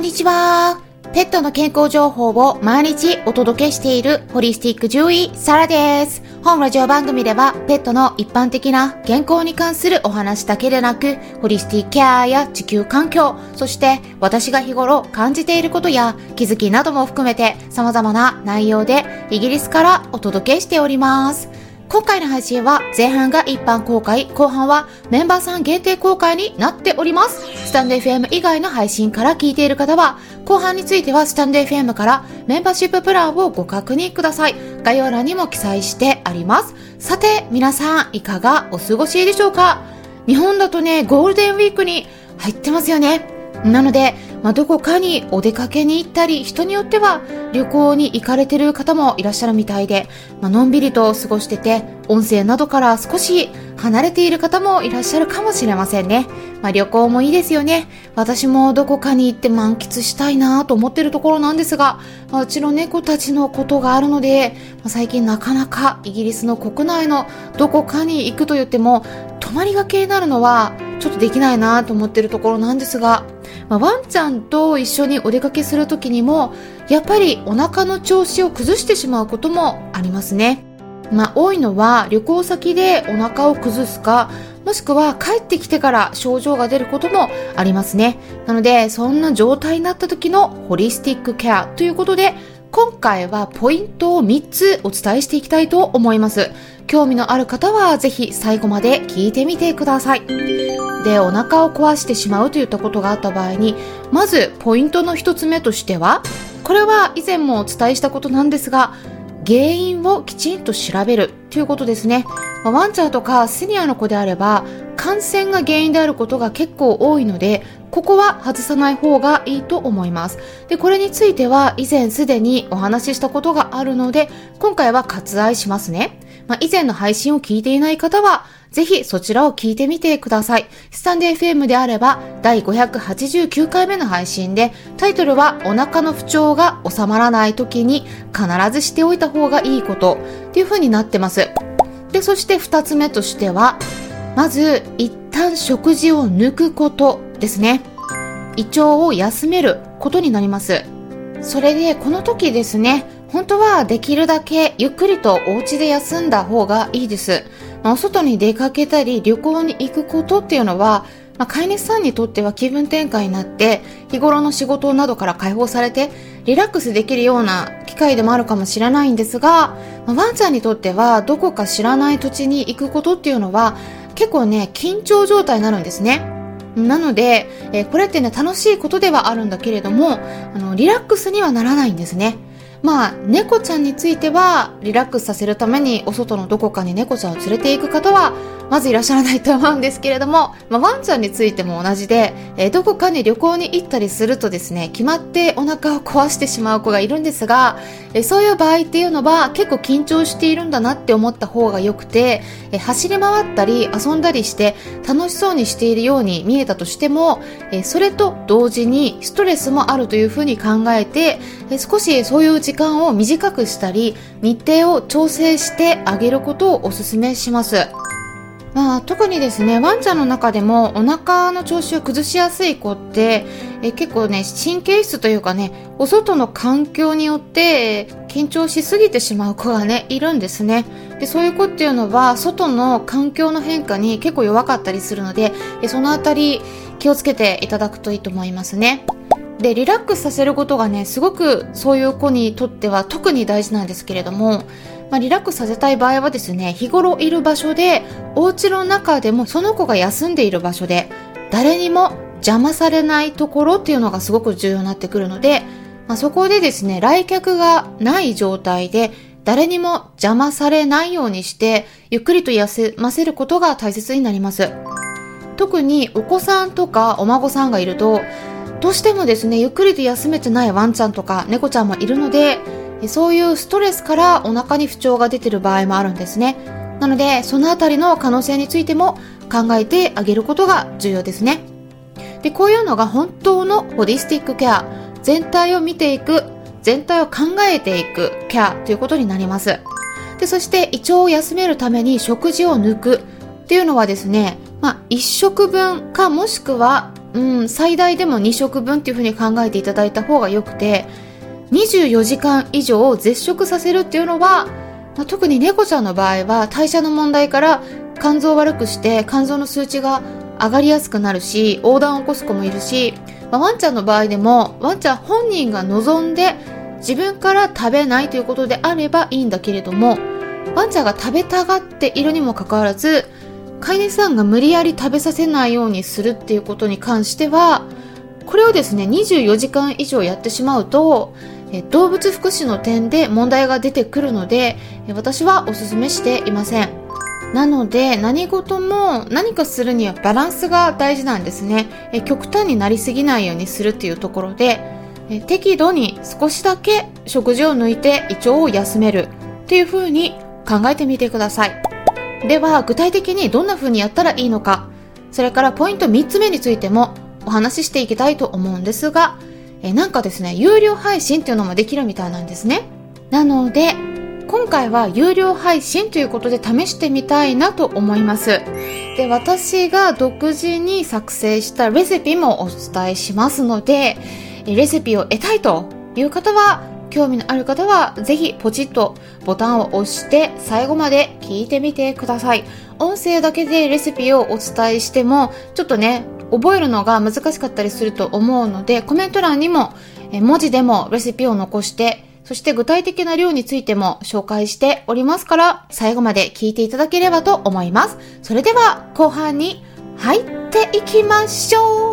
んにちは。ペットの健康情報を毎日お届けしているホリスティック獣医サラです。本ラジオ番組ではペットの一般的な健康に関するお話だけでなく、ホリスティックケアや地球環境、そして私が日頃感じていることや気づきなども含めて様々な内容でイギリスからお届けしております。今回の配信は前半が一般公開、後半はメンバーさん限定公開になっております。スタンド FM 以外の配信から聞いている方は、後半についてはスタンド FM からメンバーシッププランをご確認ください。概要欄にも記載してあります。さて、皆さんいかがお過ごしでしょうか？日本だとね、ゴールデンウィークに入ってますよね。なので、まあ、どこかにお出かけに行ったり、人によっては旅行に行かれてる方もいらっしゃるみたいで、まあのんびりと過ごしてて、音声などから少し離れている方もいらっしゃるかもしれませんね。まあ、旅行もいいですよね。私もどこかに行って満喫したいなと思ってるところなんですが、まあ、うちの猫たちのことがあるので、まあ、最近なかなかイギリスの国内のどこかに行くと言っても、泊まりがけになるのはちょっとできないなと思ってるところなんですが、まあ、ワンちゃんと一緒にお出かけするときにも、やっぱりお腹の調子を崩してしまうこともありますね。まあ、多いのは旅行先でお腹を崩すか、もしくは帰ってきてから症状が出ることもありますね。なので、そんな状態になった時のホリスティックケアということで、今回はポイントを3つお伝えしていきたいと思います。興味のある方はぜひ最後まで聞いてみてください。で、お腹を壊してしまうといったことがあった場合に、まずポイントの1つ目としては、これは以前もお伝えしたことなんですが、原因をきちんと調べるということですね。ワンちゃんとかシニアの子であれば、感染が原因であることが結構多いので、ここは外さない方がいいと思います。で、これについては以前すでにお話ししたことがあるので、今回は割愛しますね。まあ、以前の配信を聞いていない方は、ぜひそちらを聞いてみてください。スタンデー FM であれば、第589回目の配信で、タイトルはお腹の不調が収まらない時に必ずしておいた方がいいことっていう風になってます。で、そして二つ目としては、まず、一旦食事を抜くことですね。胃腸を休めることになります。それで、この時ですね、本当はできるだけゆっくりとお家で休んだ方がいいです。まあ、お外に出かけたり旅行に行くことっていうのは、まあ、飼い主さんにとっては気分転換になって日頃の仕事などから解放されてリラックスできるような機会でもあるかもしれないんですが、まあ、ワンちゃんにとってはどこか知らない土地に行くことっていうのは結構ね緊張状態になるんですね。なので、えー、これってね、楽しいことではあるんだけれども、あの、リラックスにはならないんですね。まあ、猫ちゃんについては、リラックスさせるために、お外のどこかに猫ちゃんを連れて行く方は、まずいらっしゃらないと思うんですけれども、まあ、ワンちゃんについても同じで、えー、どこかに旅行に行ったりするとですね、決まってお腹を壊してしまう子がいるんですが、えー、そういう場合っていうのは結構緊張しているんだなって思った方が良くて、えー、走り回ったり遊んだりして楽しそうにしているように見えたとしても、えそれと同時にストレスもあるというふうに考えて、え少しそういう時間を短くしたり、日程を調整してあげることをお勧めします。まあ、特にですね、ワンちゃんの中でもお腹の調子を崩しやすい子って、え結構ね、神経質というかね、お外の環境によって緊張しすぎてしまう子がね、いるんですね。で、そういう子っていうのは、外の環境の変化に結構弱かったりするので、えそのあたり気をつけていただくといいと思いますね。で、リラックスさせることがね、すごくそういう子にとっては特に大事なんですけれども、まあ、リラックスさせたい場合はですね、日頃いる場所で、お家の中でもその子が休んでいる場所で、誰にも邪魔されないところっていうのがすごく重要になってくるので、まあ、そこでですね、来客がない状態で、誰にも邪魔されないようにして、ゆっくりと休ませることが大切になります。特にお子さんとかお孫さんがいると、どうしてもですね、ゆっくりと休めてないワンちゃんとか猫ちゃんもいるので、そういうストレスからお腹に不調が出てる場合もあるんですね。なので、そのあたりの可能性についても考えてあげることが重要ですね。で、こういうのが本当のホリスティックケア、全体を見ていく、全体を考えていくケアということになります。で、そして胃腸を休めるために食事を抜くっていうのはですね、まあ、一食分かもしくはうん、最大でも2食分っていうふうに考えていただいた方がよくて、24時間以上絶食させるっていうのは、まあ、特に猫ちゃんの場合は代謝の問題から肝臓を悪くして肝臓の数値が上がりやすくなるし、横断を起こす子もいるし、まあ、ワンちゃんの場合でも、ワンちゃん本人が望んで自分から食べないということであればいいんだけれども、ワンちゃんが食べたがっているにもかかわらず、飼い主さんが無理やり食べさせないようにするっていうことに関しては、これをですね、24時間以上やってしまうと、動物福祉の点で問題が出てくるので、私はお勧めしていません。なので、何事も何かするにはバランスが大事なんですね。極端になりすぎないようにするっていうところで、適度に少しだけ食事を抜いて胃腸を休めるっていう風に考えてみてください。では、具体的にどんな風にやったらいいのか、それからポイント3つ目についてもお話ししていきたいと思うんですが、えなんかですね、有料配信っていうのもできるみたいなんですね。なので、今回は有料配信ということで試してみたいなと思います。で、私が独自に作成したレシピもお伝えしますので、レシピを得たいという方は、興味のある方は、ぜひポチッとボタンを押して最後まで聞いてみてください。音声だけでレシピをお伝えしても、ちょっとね、覚えるのが難しかったりすると思うので、コメント欄にも文字でもレシピを残して、そして具体的な量についても紹介しておりますから、最後まで聞いていただければと思います。それでは後半に入っていきましょう